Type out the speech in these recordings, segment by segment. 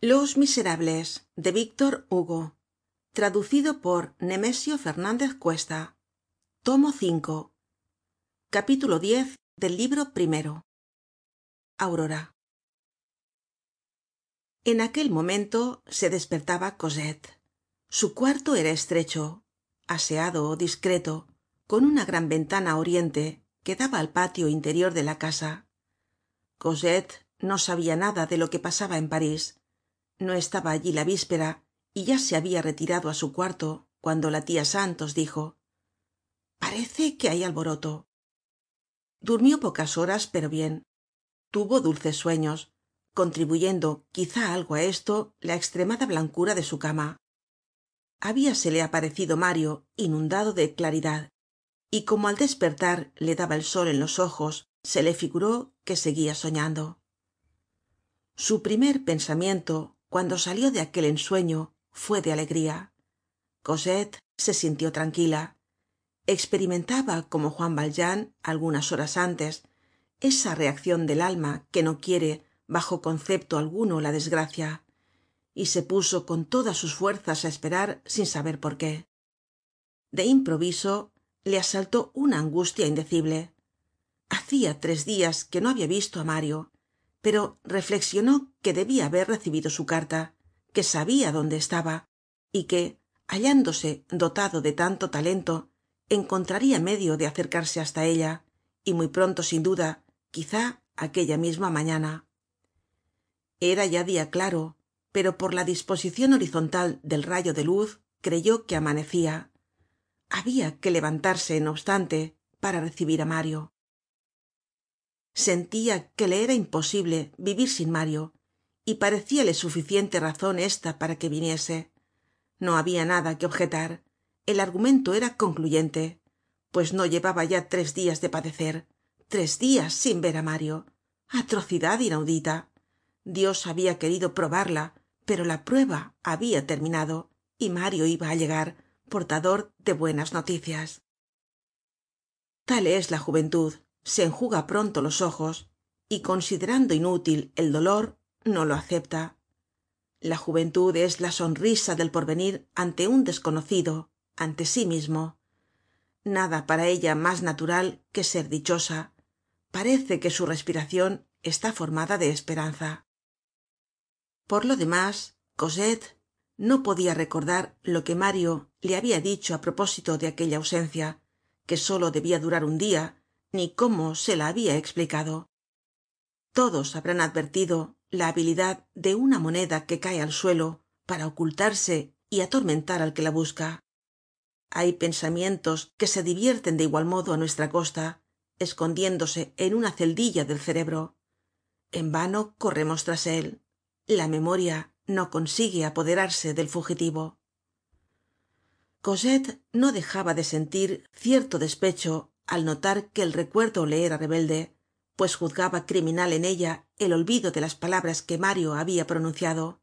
los miserables de víctor hugo. Traducido por nemesio fernández cuesta. Tomo v capítulo x del libro primero. Aurora. En aquel momento se despertaba cosette. Su cuarto era estrecho aseado discreto con una gran ventana á oriente que daba al patio interior de la casa. Cosette no sabia nada de lo que pasaba en parís no estaba allí la víspera y ya se habia retirado á su cuarto cuando la tia santos dijo parece que hay alboroto durmió pocas horas pero bien. Tuvo dulces sueños contribuyendo quizá algo á esto la extremada blancura de su cama. Habíasele aparecido mario inundado de claridad y como al despertar le daba el sol en los ojos se le figuró que seguia soñando. Su primer pensamiento cuando salió de aquel ensueño fue de alegría. Cosette se sintió tranquila. Experimentaba como juan valjean algunas horas antes esa reaccion del alma que no quiere bajo concepto alguno la desgracia y se puso con todas sus fuerzas á esperar sin saber por qué. De improviso le asaltó una angustia indecible. Hacia tres dias que no habia visto á mario pero reflexionó que debia haber recibido su carta que sabia dónde estaba y que hallándose dotado de tanto talento encontraria medio de acercarse hasta ella y muy pronto sin duda quizá aquella misma mañana. Era ya dia claro pero por la disposicion horizontal del rayo de luz creyó que amanecia habia que levantarse no obstante para recibir á mario sentia que le era imposible vivir sin mario y parecíale suficiente razon esta para que viniese. No habia nada que objetar. El argumento era concluyente pues no llevaba ya tres dias de padecer tres dias sin ver á mario. Atrocidad inaudita. Dios habia querido probarla pero la prueba habia terminado y mario iba á llegar portador de buenas noticias. Tal es la juventud se enjuga pronto los ojos y considerando inútil el dolor no lo acepta. La juventud es la sonrisa del porvenir ante un desconocido ante sí mismo. Nada para ella mas natural que ser dichosa. Parece que su respiracion está formada de esperanza. Por lo demás cosette no podia recordar lo que mario le habia dicho á propósito de aquella ausencia que solo debia durar un dia ni cómo se la habia explicado. Todos habrán advertido la habilidad de una moneda que cae al suelo para ocultarse y atormentar al que la busca. Hay pensamientos que se divierten de igual modo á nuestra costa escondiéndose en una celdilla del cerebro. En vano corremos tras él. La memoria no consigue apoderarse del fugitivo. Cosette no dejaba de sentir cierto despecho al notar que el recuerdo le era rebelde pues juzgaba criminal en ella el olvido de las palabras que mario habia pronunciado.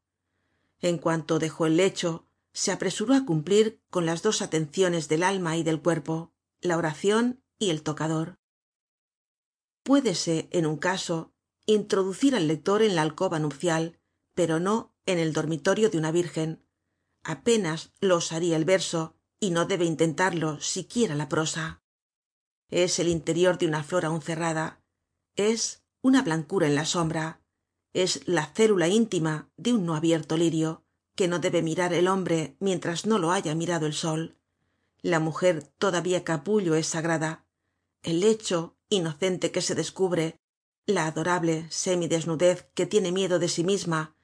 En cuanto dejó el lecho se apresuró á cumplir con las dos atenciones del alma y del cuerpo la oracion y el tocador. Puédese en un caso introducir al lector en la alcoba nupcial pero no en el dormitorio de una virgen. Apenas lo osaria el verso y no debe intentarlo siquiera la prosa es el interior de una flor aun cerrada. Es una blancura en la sombra. Es la célula íntima de un no abierto lirio que no debe mirar el hombre mientras no lo haya mirado el sol. La mujer todavía capullo es sagrada. El lecho inocente que se descubre la adorable semi desnudez que tiene miedo de sí misma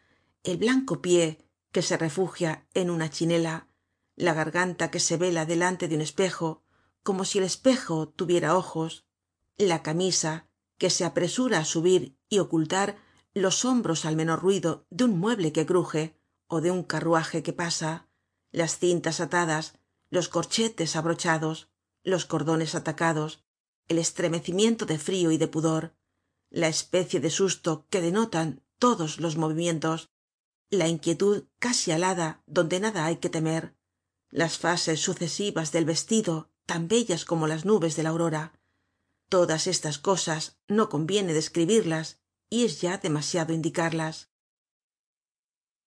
el blanco pie que se refugia en una chinela la garganta que se vela delante de un espejo como si el espejo tuviera ojos la camisa que se apresura á subir y ocultar los hombros al menor ruido de un mueble que cruje ó de un carruaje que pasa las cintas atadas los corchetes abrochados los cordones atacados el estremecimiento de frio y de pudor la especie de susto que denotan todos los movimientos la inquietud casi alada donde nada hay que temer las fases sucesivas del vestido tan bellas como las nubes de la aurora. Todas estas cosas no conviene describirlas y es ya demasiado indicarlas.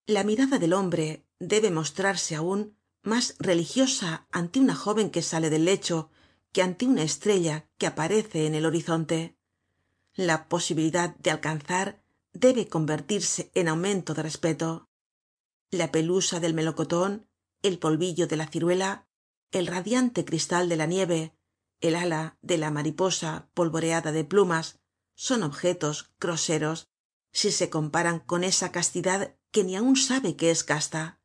La mirada del hombre debe mostrarse aun mas religiosa ante una jóven que sale del lecho que ante una estrella que aparece en el horizonte. La posibilidad de alcanzar debe convertirse en aumento de respeto. La pelusa del melocoton el polvillo de la ciruela el radiante cristal de la nieve el ala de la mariposa polvoreada de plumas son objetos groseros si se comparan con esa castidad que ni aun sabe que es casta.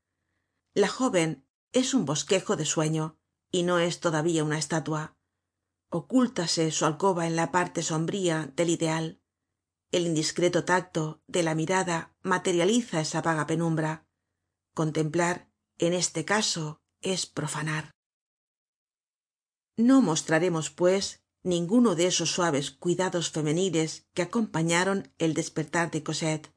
La jóven es un bosquejo de sueño y no es todavía una estatua. Ocúltase su alcoba en la parte sombría del ideal. El indiscreto tacto de la mirada materializa esa vaga penumbra. Contemplar en este caso es profanar no mostraremos pues ninguno de esos suaves cuidados femeniles que acompañaron el despertar de cosette.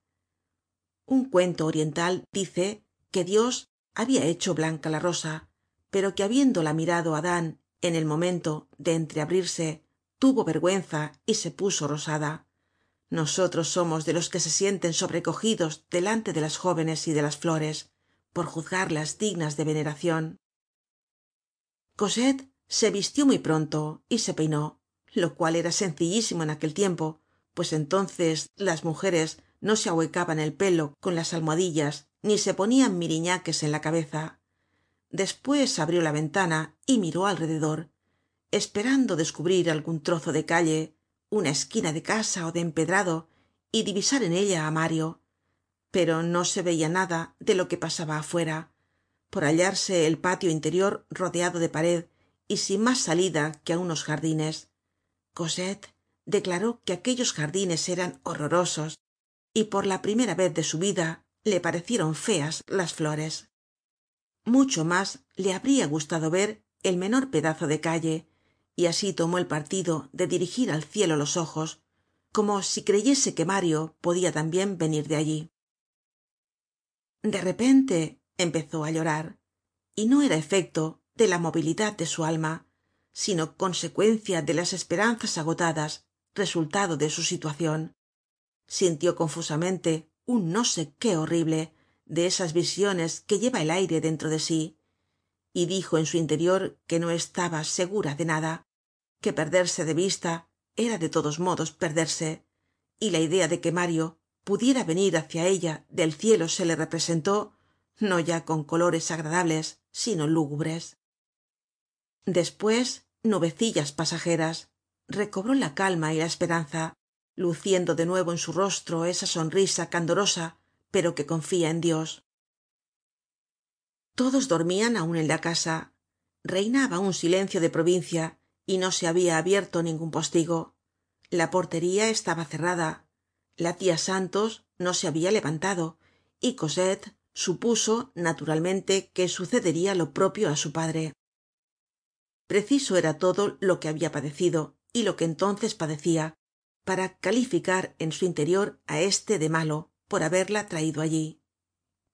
Un cuento oriental dice que dios habia hecho blanca la rosa pero que habiéndola mirado adán en el momento de entreabrirse tuvo vergüenza y se puso rosada. Nosotros somos de los que se sienten sobrecogidos delante de las jóvenes y de las flores por juzgarlas dignas de veneracion cosette se vistió muy pronto y se peinó lo cual era sencillísimo en aquel tiempo pues entonces las mujeres no se ahuecaban el pelo con las almohadillas ni se ponian miriñaques en la cabeza. Despues abrió la ventana y miró alrededor esperando descubrir algun trozo de calle una esquina de casa ó de empedrado y divisar en ella á mario. Pero no se veia nada de lo que pasaba afuera. Por hallarse el patio interior rodeado de pared y sin mas salida que á unos jardines. Cosette declaró que aquellos jardines eran horrorosos y por la primera vez de su vida le parecieron feas las flores. Mucho mas le habria gustado ver el menor pedazo de calle y así tomó el partido de dirigir al cielo los ojos como si creyese que mario podia tambien venir de allí. De repente empezó á llorar y no era efecto de la movilidad de su alma sino consecuencia de las esperanzas agotadas resultado de su situacion sintió confusamente un no sé qué horrible de esas visiones que lleva el aire dentro de sí y dijo en su interior que no estaba segura de nada que perderse de vista era de todos modos perderse y la idea de que mario pudiera venir hacia ella del cielo se le representó no ya con colores agradables sino lúgubres despues nubecillas pasajeras. Recobró la calma y la esperanza luciendo de nuevo en su rostro esa sonrisa candorosa pero que confia en dios. Todos dormian aun en la casa. Reinaba un silencio de provincia y no se habia abierto ningun postigo. La portería estaba cerrada. La tia santos no se habia levantado y cosette supuso naturalmente que sucederia lo propio á su padre preciso era todo lo que habia padecido y lo que entonces padecia para calificar en su interior á éste de malo por haberla traido allí.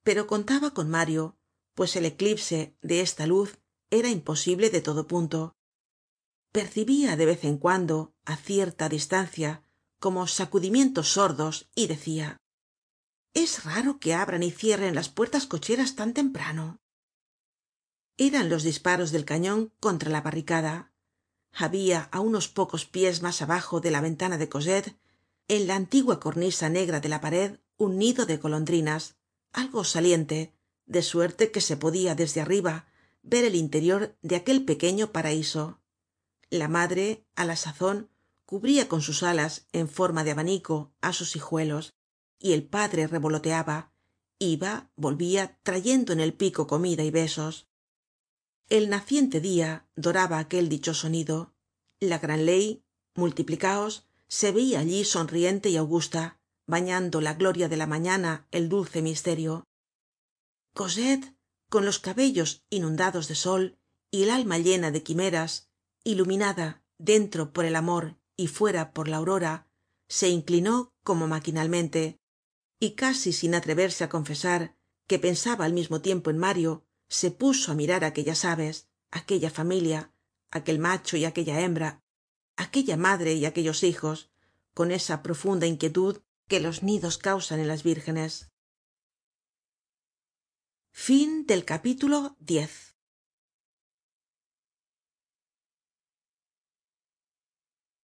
Pero contaba con mario pues el eclipse de esta luz era imposible de todo punto. Percibia de vez en cuando á cierta distancia como sacudimientos sordos y decia es raro que abran y cierren las puertas cocheras tan temprano eran los disparos del cañon contra la barricada. Habia á unos pocos pies mas abajo de la ventana de cosette en la antigua cornisa negra de la pared un nido de golondrinas algo saliente de suerte que se podia desde arriba ver el interior de aquel pequeño paraiso la madre á la sazon cubria con sus alas en forma de abanico á sus hijuelos y el padre revoloteaba iba volvia trayendo en el pico comida y besos el naciente dia doraba aquel dichoso nido. La gran ley multiplicaos se veia allí sonriente y augusta bañando la gloria de la mañana el dulce misterio. Cosette con los cabellos inundados de sol y el alma llena de quimeras iluminada dentro por el amor y fuera por la aurora se inclinó como maquinalmente y casi sin atreverse á confesar que pensaba al mismo tiempo en mario se puso á mirar aquellas aves aquella familia aquel macho y aquella hembra aquella madre y aquellos hijos con esa profunda inquietud que los nidos causan en las vírgenes